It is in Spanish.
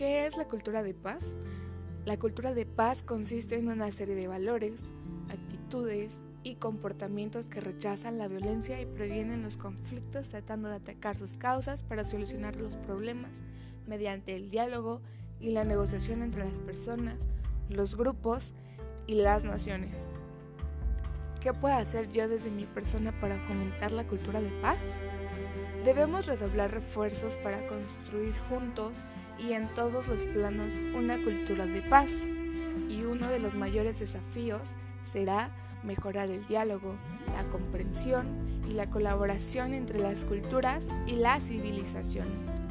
es la cultura de paz? La cultura de paz consiste en una serie de valores, actitudes y comportamientos que rechazan la violencia y previenen los conflictos tratando de atacar sus causas para solucionar los problemas mediante el diálogo y la negociación entre las personas, los grupos y las naciones. ¿Qué puedo hacer yo desde mi persona para fomentar la cultura de paz? Debemos redoblar refuerzos para construir juntos y en todos los planos una cultura de paz. Y uno de los mayores desafíos será mejorar el diálogo, la comprensión y la colaboración entre las culturas y las civilizaciones.